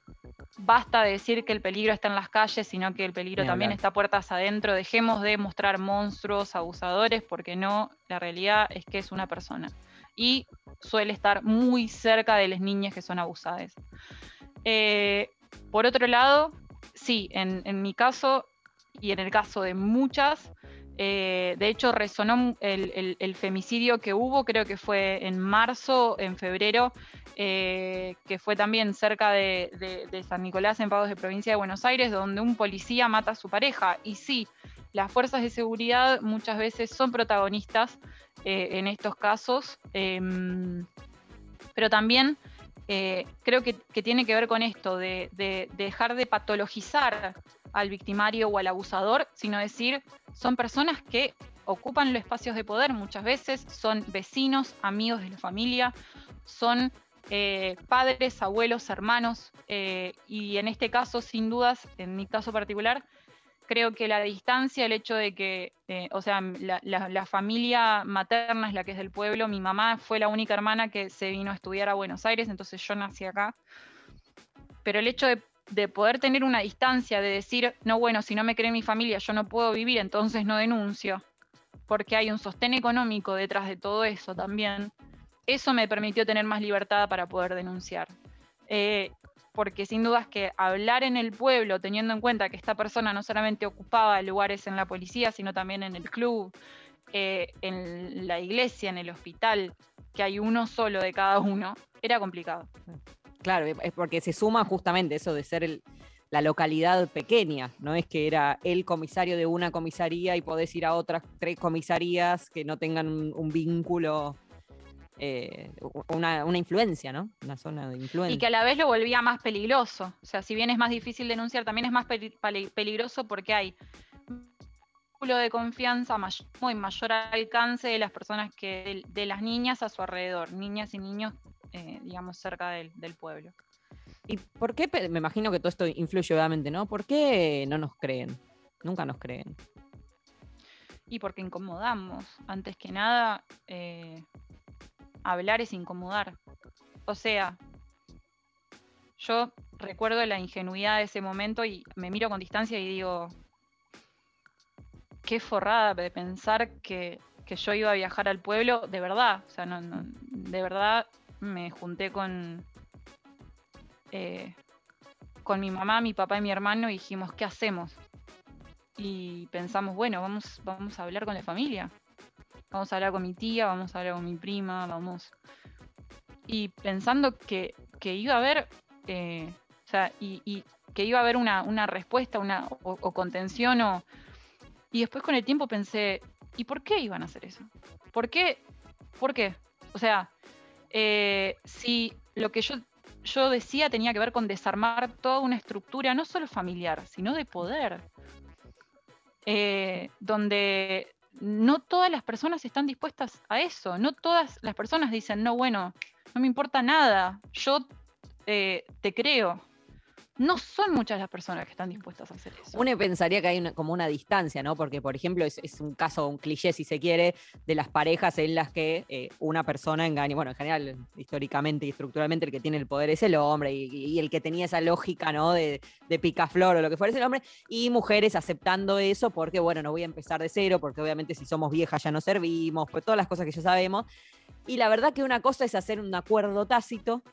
Speaker 10: basta de decir que el peligro está en las calles, sino que el peligro
Speaker 3: Ni
Speaker 10: también
Speaker 3: hablar.
Speaker 10: está puertas adentro. Dejemos de mostrar monstruos, abusadores, porque no, la realidad es que es una persona. Y suele estar muy cerca de las niñas que son abusadas. Eh, por otro lado, sí, en, mi caso y en el caso de muchas, eh, de hecho resonó el, femicidio que hubo, creo que fue en marzo, en febrero, eh, que fue también cerca de San Nicolás, en Pagos de Provincia de Buenos Aires, donde un policía mata a su pareja. Y sí, las fuerzas de seguridad muchas veces son protagonistas eh, en estos casos, em, pero también eh, creo que, tiene que ver con esto, de dejar de patologizar al victimario o al abusador, sino decir, son personas que ocupan los espacios de poder muchas veces, son vecinos, amigos de la familia, son eh, padres, abuelos, hermanos, eh, y en este caso, sin dudas, en mi caso particular, creo que la distancia, el hecho de que, eh, o sea, la, familia materna es la que es del pueblo, mi mamá fue la única hermana que se vino a estudiar a Buenos Aires, entonces yo nací acá, pero el hecho de, de poder tener una distancia, de decir, no, bueno, si no me cree mi familia, yo no puedo vivir, entonces no denuncio, porque hay un sostén económico detrás de todo eso también, eso me permitió tener más libertad para poder denunciar. Eh, porque sin dudas que hablar en el pueblo, teniendo en cuenta que esta persona no solamente ocupaba lugares en la policía, sino también en el club, eh, en la iglesia, en el hospital, que hay uno solo de cada uno, era complicado.
Speaker 3: Claro, es porque se suma justamente eso de ser la localidad pequeña, no es que era el comisario de una comisaría y podés ir a otras tres comisarías que no tengan un vínculo, eh, una, una influencia, ¿no? Una zona de influencia.
Speaker 10: Y que a la vez lo volvía más peligroso. O sea, si bien es más difícil denunciar, también es más peli- peli- peligroso porque hay un de confianza mayor, muy mayor alcance de las personas que, de, de las niñas a su alrededor, niñas y niños, eh, digamos, cerca del, del pueblo.
Speaker 3: ¿Y por qué? Me imagino que todo esto influye obviamente, ¿no? ¿Por qué no nos creen? Nunca nos creen.
Speaker 10: Y porque incomodamos. Antes que nada, eh, hablar es incomodar. O sea, yo recuerdo la ingenuidad de ese momento y me miro con distancia y digo, qué forrada de pensar que, que yo iba a viajar al pueblo, de verdad. O sea, no, no- de verdad me junté con, eh, con mi mamá, mi papá y mi hermano y dijimos, ¿qué hacemos? Y pensamos, bueno, vamos, vamos a hablar con la familia. Vamos a hablar con mi tía, vamos a hablar con mi prima, vamos. Y pensando que, que iba a haber, eh, o sea, y, y que iba a haber una, una respuesta, una, o, contención, o... Y después con el tiempo pensé, ¿y por qué iban a hacer eso? ¿Por qué? ¿Por qué? O sea, eh, si lo que yo, yo decía tenía que ver con desarmar toda una estructura, no solo familiar, sino de poder, eh, donde no todas las personas están dispuestas a eso, no todas las personas dicen, no, bueno, no me importa nada, yo eh, te creo. No son muchas las personas que están dispuestas a hacer eso.
Speaker 3: Uno pensaría que hay una- como una distancia, ¿no? Porque, por ejemplo, es, un caso, un cliché, si se quiere, de las parejas en las que eh, una persona engaña. Bueno, en general, históricamente y estructuralmente, el que tiene el poder es el hombre y, y el que tenía esa lógica, ¿no? De, de picaflor o lo que fuera es el hombre. Y mujeres aceptando eso porque, bueno, no voy a empezar de cero, porque obviamente si somos viejas ya no servimos, pues todas las cosas que ya sabemos. Y la verdad que una cosa es hacer un acuerdo tácito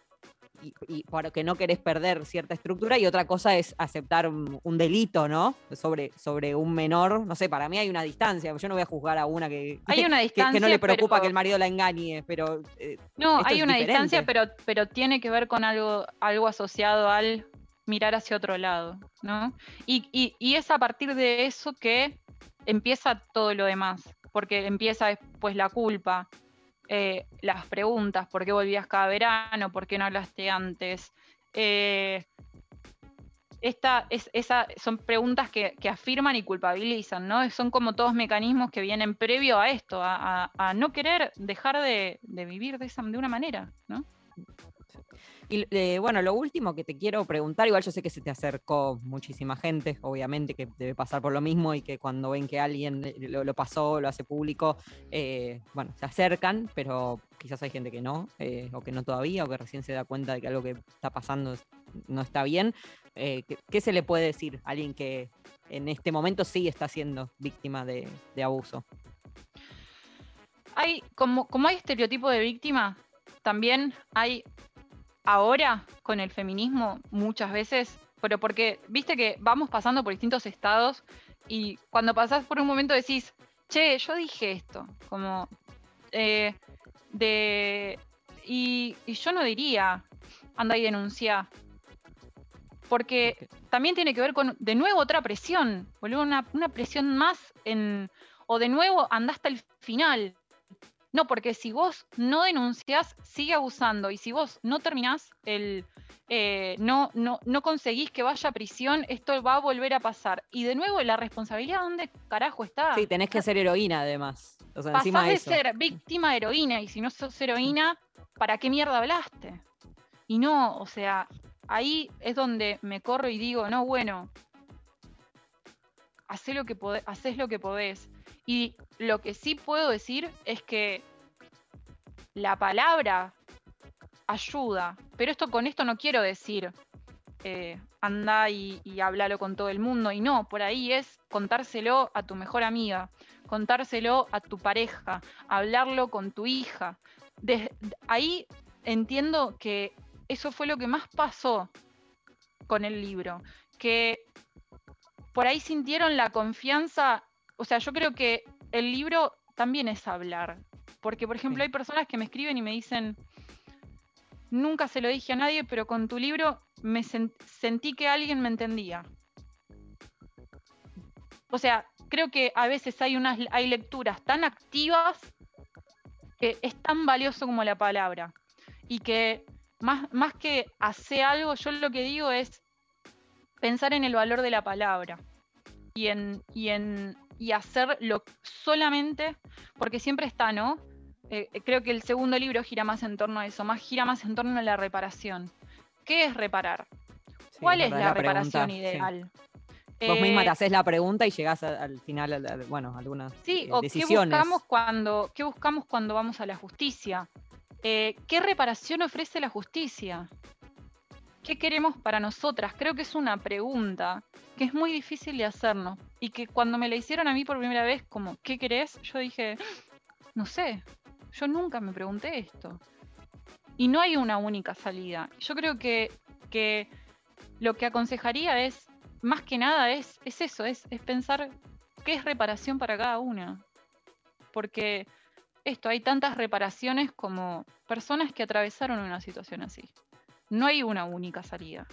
Speaker 3: y, y porque no querés perder cierta estructura, y otra cosa es aceptar un, un delito, ¿no? Sobre, sobre un menor. No sé, para mí hay una distancia. Yo no voy a juzgar a una que,
Speaker 10: Hay una
Speaker 3: que- que, no le
Speaker 10: distancia,
Speaker 3: preocupa
Speaker 10: pero-
Speaker 3: que el marido la engañe, pero. eh,
Speaker 10: No, hay una
Speaker 3: diferente.
Speaker 10: distancia, pero, pero tiene que ver con algo, algo asociado al mirar hacia otro lado, ¿no? Y, y- y es a partir de eso que empieza todo lo demás, porque empieza después la culpa, eh, las preguntas, ¿por qué volvías cada verano? ¿Por qué no hablaste antes? Eh, esta, es, esa, son preguntas que, que afirman y culpabilizan, ¿no? Son como todos mecanismos que vienen previo a esto, a, a- no querer dejar de, de vivir de, esa, de una manera, ¿no?
Speaker 3: Y eh, bueno, lo último que te quiero preguntar, igual yo sé que se te acercó muchísima gente, obviamente, que debe pasar por lo mismo y que cuando ven que alguien eh, lo, pasó, lo hace público, eh, bueno, se acercan, pero quizás hay gente que no, o que no todavía, o que recién se da cuenta de que algo que está pasando no está bien. ¿qué, qué se le puede decir a alguien que en este momento sí está siendo víctima de, de abuso?
Speaker 10: Hay, como, como hay estereotipo de víctima, también hay ahora con el feminismo muchas veces, pero porque viste que vamos pasando por distintos estados y cuando pasás por un momento decís, che, yo dije esto, como eh, de. Y, y yo no diría, anda y denuncia. Porque también tiene que ver con, de nuevo, otra presión, boludo, una, una presión más en. O de nuevo, anda hasta el final. No, porque si vos no denunciás, sigue abusando. Y si vos no terminás el. eh, no, no, no conseguís que vaya a prisión, esto va a volver a pasar. Y de nuevo, la responsabilidad, ¿dónde carajo está?
Speaker 3: Sí, tenés que ser heroína además. O sea,
Speaker 10: Pasás
Speaker 3: encima de
Speaker 10: de
Speaker 3: eso.
Speaker 10: ser víctima a heroína, y si no sos heroína, ¿para qué mierda hablaste? Y no, o sea, ahí es donde me corro y digo, no, bueno, hacé lo que podés, hacés lo que podés. Y lo que sí puedo decir es que la palabra ayuda, pero esto con esto no quiero decir eh, anda y, háblalo con todo el mundo, y no, por ahí es contárselo a tu mejor amiga, contárselo a tu pareja, hablarlo con tu hija. Ahí entiendo que eso fue lo que más pasó con el libro, que por ahí sintieron la confianza, o sea, yo creo que el libro también es hablar, porque por ejemplo hay personas que me escriben y me dicen, nunca se lo dije a nadie, pero con tu libro me sen- sentí que alguien me entendía. O sea, creo que a veces hay unas hay lecturas tan activas que es tan valioso como la palabra. Y que más, más que hacer algo, yo lo que digo es pensar en el valor de la palabra. Y en, y en y hacerlo solamente, porque siempre está, ¿no? Eh, creo que el segundo libro gira más en torno a eso, más gira más en torno a la reparación. ¿Qué es reparar?
Speaker 3: Sí,
Speaker 10: ¿Cuál es la,
Speaker 3: pregunta,
Speaker 10: reparación
Speaker 3: sí.
Speaker 10: ideal?
Speaker 3: Vos misma
Speaker 10: Eh,
Speaker 3: te haces la pregunta y llegás a- al final, a la- bueno, a algunas
Speaker 10: Sí,
Speaker 3: eh,
Speaker 10: o qué buscamos cuando, qué buscamos cuando vamos a la justicia. Eh, ¿Qué reparación ofrece la justicia? ¿Qué queremos para nosotras? Creo que es una pregunta que es muy difícil de hacernos. Y que cuando me la hicieron a mí por primera vez, como, ¿qué querés? Yo dije, no sé, yo nunca me pregunté esto. Y no hay una única salida. Yo creo que, que lo que aconsejaría es, más que nada, es, es eso, es, es pensar qué es reparación para cada una. Porque esto, hay tantas reparaciones como personas que atravesaron una situación así. No hay una única salida.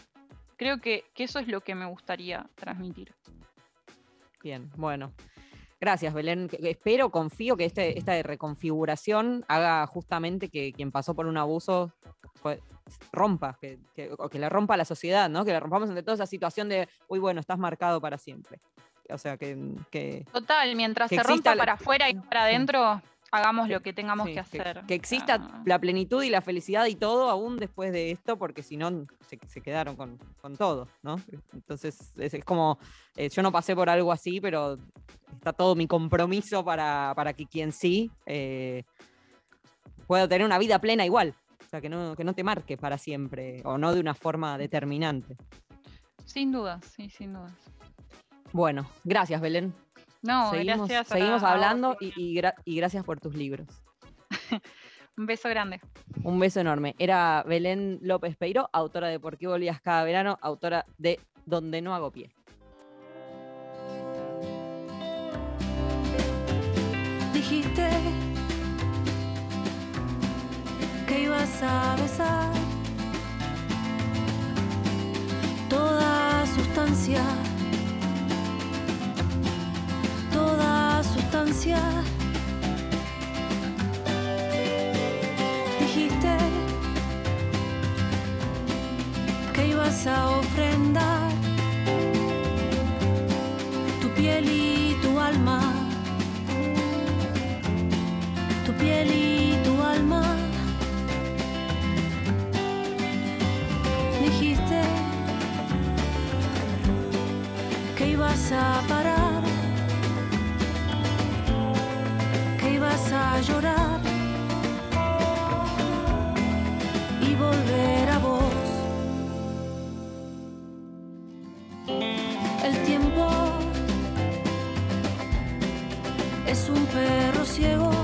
Speaker 10: Creo que, que eso es lo que me gustaría transmitir.
Speaker 3: Bien, bueno. Gracias, Belén. Espero, confío que este, esta reconfiguración haga justamente que quien pasó por un abuso pues, rompa, que, que- o que le rompa a la sociedad, ¿no? Que le rompamos entre toda esa situación de, uy, bueno, estás marcado para siempre. O sea, que, que,
Speaker 10: Total, mientras se rompa
Speaker 3: la-
Speaker 10: para afuera y para adentro, hagamos lo que tengamos
Speaker 3: sí,
Speaker 10: que hacer.
Speaker 3: que exista
Speaker 10: Ah,
Speaker 3: la plenitud y la felicidad y todo aún después de esto, porque si no se, se quedaron con, con todo, ¿no? Entonces es, es como, eh, yo no pasé por algo así, pero está todo mi compromiso para, para que quien sí eh, pueda tener una vida plena igual. O sea, que no, que no te marque para siempre o no de una forma determinante.
Speaker 10: sin dudas, sí, sin dudas.
Speaker 3: Bueno, gracias Belén.
Speaker 10: No,
Speaker 3: seguimos
Speaker 10: gracias
Speaker 3: seguimos hablando y, y gra- y gracias por tus libros.
Speaker 10: Un beso grande.
Speaker 3: Un beso enorme. Era Belén López Peiro, autora de ¿Por qué volvías cada verano? Autora de Donde no hago pie.
Speaker 7: Dijiste que ibas a besar toda sustancia, toda sustancia. Dijiste que ibas a ofrendar tu piel y tu alma tu piel y tu alma. Dijiste que ibas a parar, ibas a llorar y volver a vos. El tiempo es un perro ciego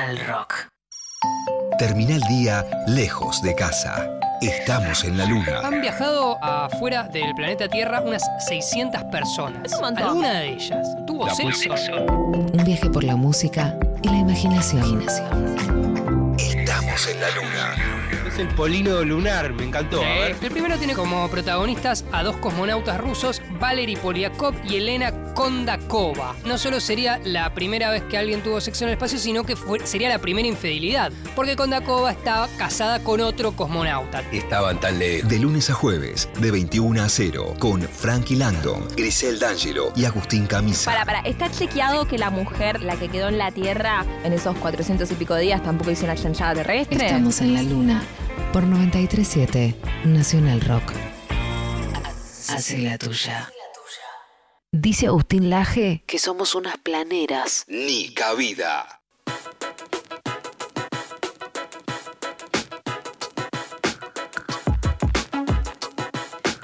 Speaker 1: Nacional Rock.
Speaker 2: Termina el día lejos de casa. Estamos en la luna.
Speaker 11: Han viajado afuera del planeta Tierra unas 600 personas. Alguna de ellas tuvo
Speaker 2: La
Speaker 11: sexo.
Speaker 1: Un viaje por la música y la imaginación.
Speaker 2: Estamos en la luna.
Speaker 12: Es el polino lunar, me encantó. a ver.
Speaker 11: El primero tiene como protagonistas a dos cosmonautas rusos, Valery Polyakov y Elena Kondakova. No solo sería la primera vez que alguien tuvo sexo en el espacio, sino que fue- sería la primera infidelidad, porque Kondakova estaba casada con otro cosmonauta.
Speaker 2: Estaban tan lejos. De lunes a jueves, de 21 a 0, con Frankie Langdon, Grisel D'Angelo y Agustín Camisa.
Speaker 13: Para, para, ¿está chequeado que la mujer, la que quedó en la Tierra en esos 400 y pico de días, tampoco hizo una chanchada terrestre?
Speaker 1: Estamos en la luna. Por 937 Nacional Rock. Hace la tuya. Dice Agustín Laje que somos unas planeras.
Speaker 2: Ni cabida.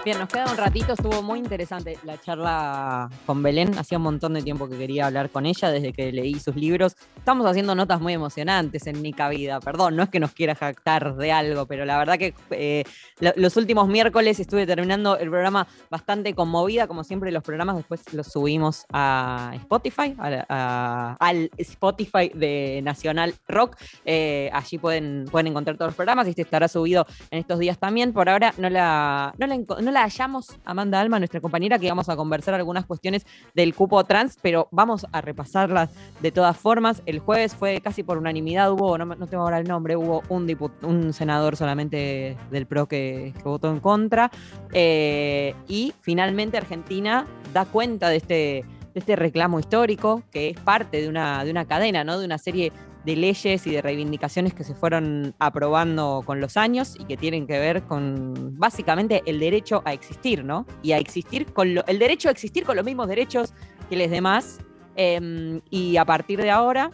Speaker 3: Bien, nos queda un ratito, estuvo muy interesante la charla con Belén. Hacía un montón de tiempo que quería hablar con ella desde que leí sus libros. Estamos haciendo notas muy emocionantes en Nica Vida. Perdón, no es que nos quiera jactar de algo, pero la verdad que eh, lo- los últimos miércoles estuve terminando el programa bastante conmovida. Como siempre, los programas después los subimos a Spotify, a al Spotify de Nacional Rock. Eh, allí pueden, pueden encontrar todos los programas y este estará subido en estos días también. Por ahora no la, no no la hallamos, Amanda Alma, nuestra compañera, que vamos a conversar algunas cuestiones del cupo trans, pero vamos a repasarlas de todas formas. El jueves fue casi por unanimidad, hubo, no, no tengo ahora el nombre, hubo un, un senador solamente del PRO que, que votó en contra. Eh, y finalmente Argentina da cuenta de este, este reclamo histórico, que es parte de una, de una cadena, ¿no? de una serie de leyes y de reivindicaciones que se fueron aprobando con los años y que tienen que ver con básicamente el derecho a existir, ¿no? Y a existir con lo- el derecho a existir con los mismos derechos que los demás. em, y a partir de ahora,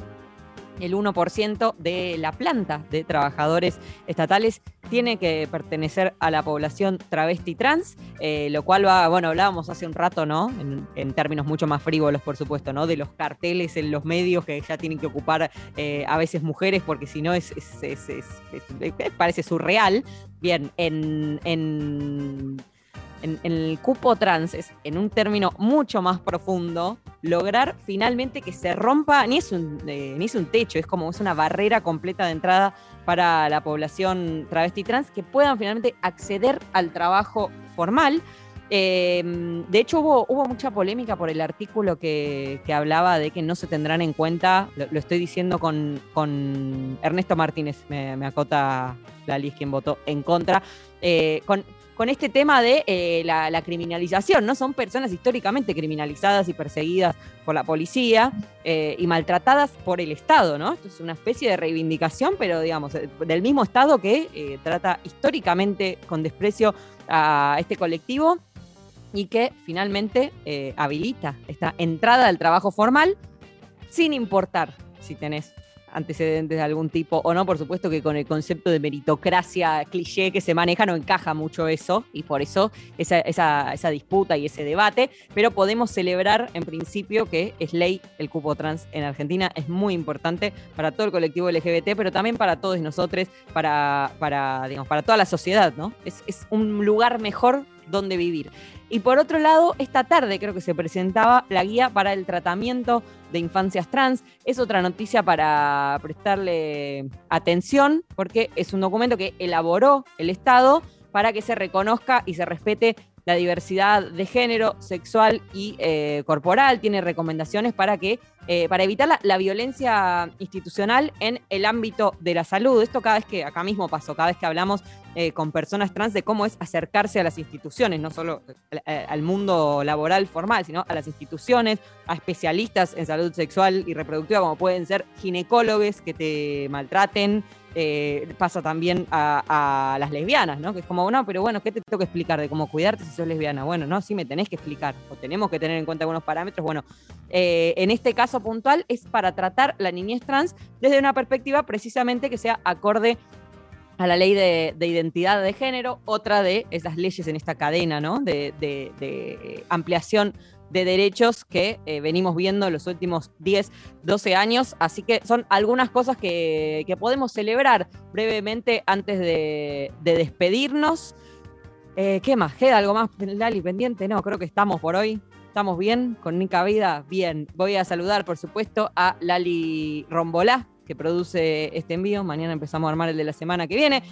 Speaker 3: el 1% de la planta de trabajadores estatales tiene que pertenecer a la población travesti trans, eh, lo cual va, bueno, hablábamos hace un rato, ¿no? En, términos mucho más frívolos, por supuesto, ¿no? De los carteles en los medios que ya tienen que ocupar eh, a veces mujeres, porque si no es, parece surreal. Bien, en, en en, el cupo trans es en un término mucho más profundo lograr finalmente que se rompa ni es un eh, ni es un techo es como es una barrera completa de entrada para la población travesti trans que puedan finalmente acceder al trabajo formal. Eh, de hecho, hubo, hubo mucha polémica por el artículo que, que hablaba de que no se tendrán en cuenta, lo, estoy diciendo con, con Ernesto Martínez, me, acota Lalis, quien votó en contra, eh, con, con este tema de eh, la, criminalización, ¿no? Son personas históricamente criminalizadas y perseguidas por la policía eh, y maltratadas por el Estado, ¿no? Esto es una especie de reivindicación, pero digamos, eh, del mismo Estado que trata históricamente con desprecio a este colectivo y que finalmente habilita esta entrada al trabajo formal sin importar si tenés antecedentes de algún tipo o no, por supuesto que con el concepto de meritocracia cliché que se maneja no encaja mucho eso y por eso esa, esa- esa disputa y ese debate, pero podemos celebrar en principio que es ley el cupo trans en Argentina, es muy importante para todo el colectivo LGBT, pero también para todos nosotros, para, para, digamos, para toda la sociedad, ¿no? Es, es un lugar mejor donde vivir. Y por otro lado, esta tarde creo que se presentaba la guía para el tratamiento de infancias trans. Es otra noticia para prestarle atención porque es un documento que elaboró el Estado para que se reconozca y se respete la diversidad de género, sexual y eh, corporal. Tiene recomendaciones para que eh, para evitar la, violencia institucional en el ámbito de la salud. Esto cada vez que acá mismo pasó, cada vez que hablamos eh, con personas trans de cómo es acercarse a las instituciones, no solo eh, al mundo laboral formal, sino a las instituciones, a especialistas en salud sexual y reproductiva, como pueden ser ginecólogos que te maltraten. Eh, pasa también a, las lesbianas, ¿no? Que es como, no, pero bueno, ¿qué te tengo que explicar de cómo cuidarte si sos lesbiana? Bueno, no, sí me tenés que explicar, o tenemos que tener en cuenta algunos parámetros. Bueno, eh, en este caso puntual es para tratar la niñez trans desde una perspectiva precisamente que sea acorde a la ley de, de identidad de género, otra de esas leyes en esta cadena ¿no? de, de- de ampliación de derechos que eh, venimos viendo en los últimos 10, 12 años. Así que son algunas cosas que, que podemos celebrar brevemente antes de, de despedirnos. Eh, ¿Qué más? ¿Queda algo más, Lali, pendiente? No, creo que estamos por hoy. ¿Estamos bien? ¿Con Nica Vida? Bien. Voy a saludar, por supuesto, a Lali Rombolá, que produce este envío. Mañana empezamos a armar el de la semana que viene.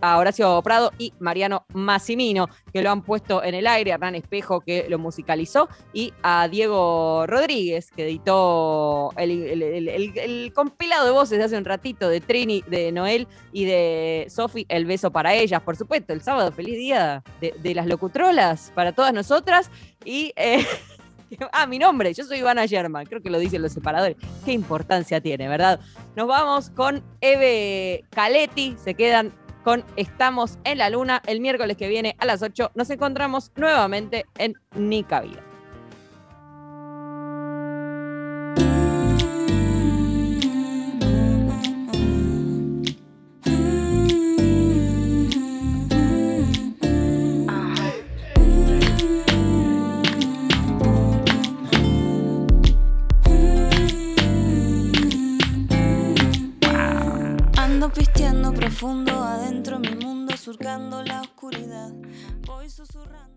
Speaker 3: A Horacio, Prado y Mariano Massimino, que lo han puesto en el aire. Hernán Espejo, que lo musicalizó. Y a Diego Rodríguez, que editó el, compilado de voces de hace un ratito de Trini, de Noel y de Sofi. El beso para ellas, por supuesto. El sábado, feliz día de, de las locutrolas para todas nosotras. Y. eh, Ah, mi nombre, yo soy Ivana German, creo que lo dicen los separadores. Qué importancia tiene, ¿verdad? Nos vamos con Eve Caletti, se quedan con Estamos en la Luna. El miércoles que viene a las 8 nos encontramos nuevamente en Nica Vida.
Speaker 14: Profundo adentro mi mundo surcando la oscuridad. Voy susurrando.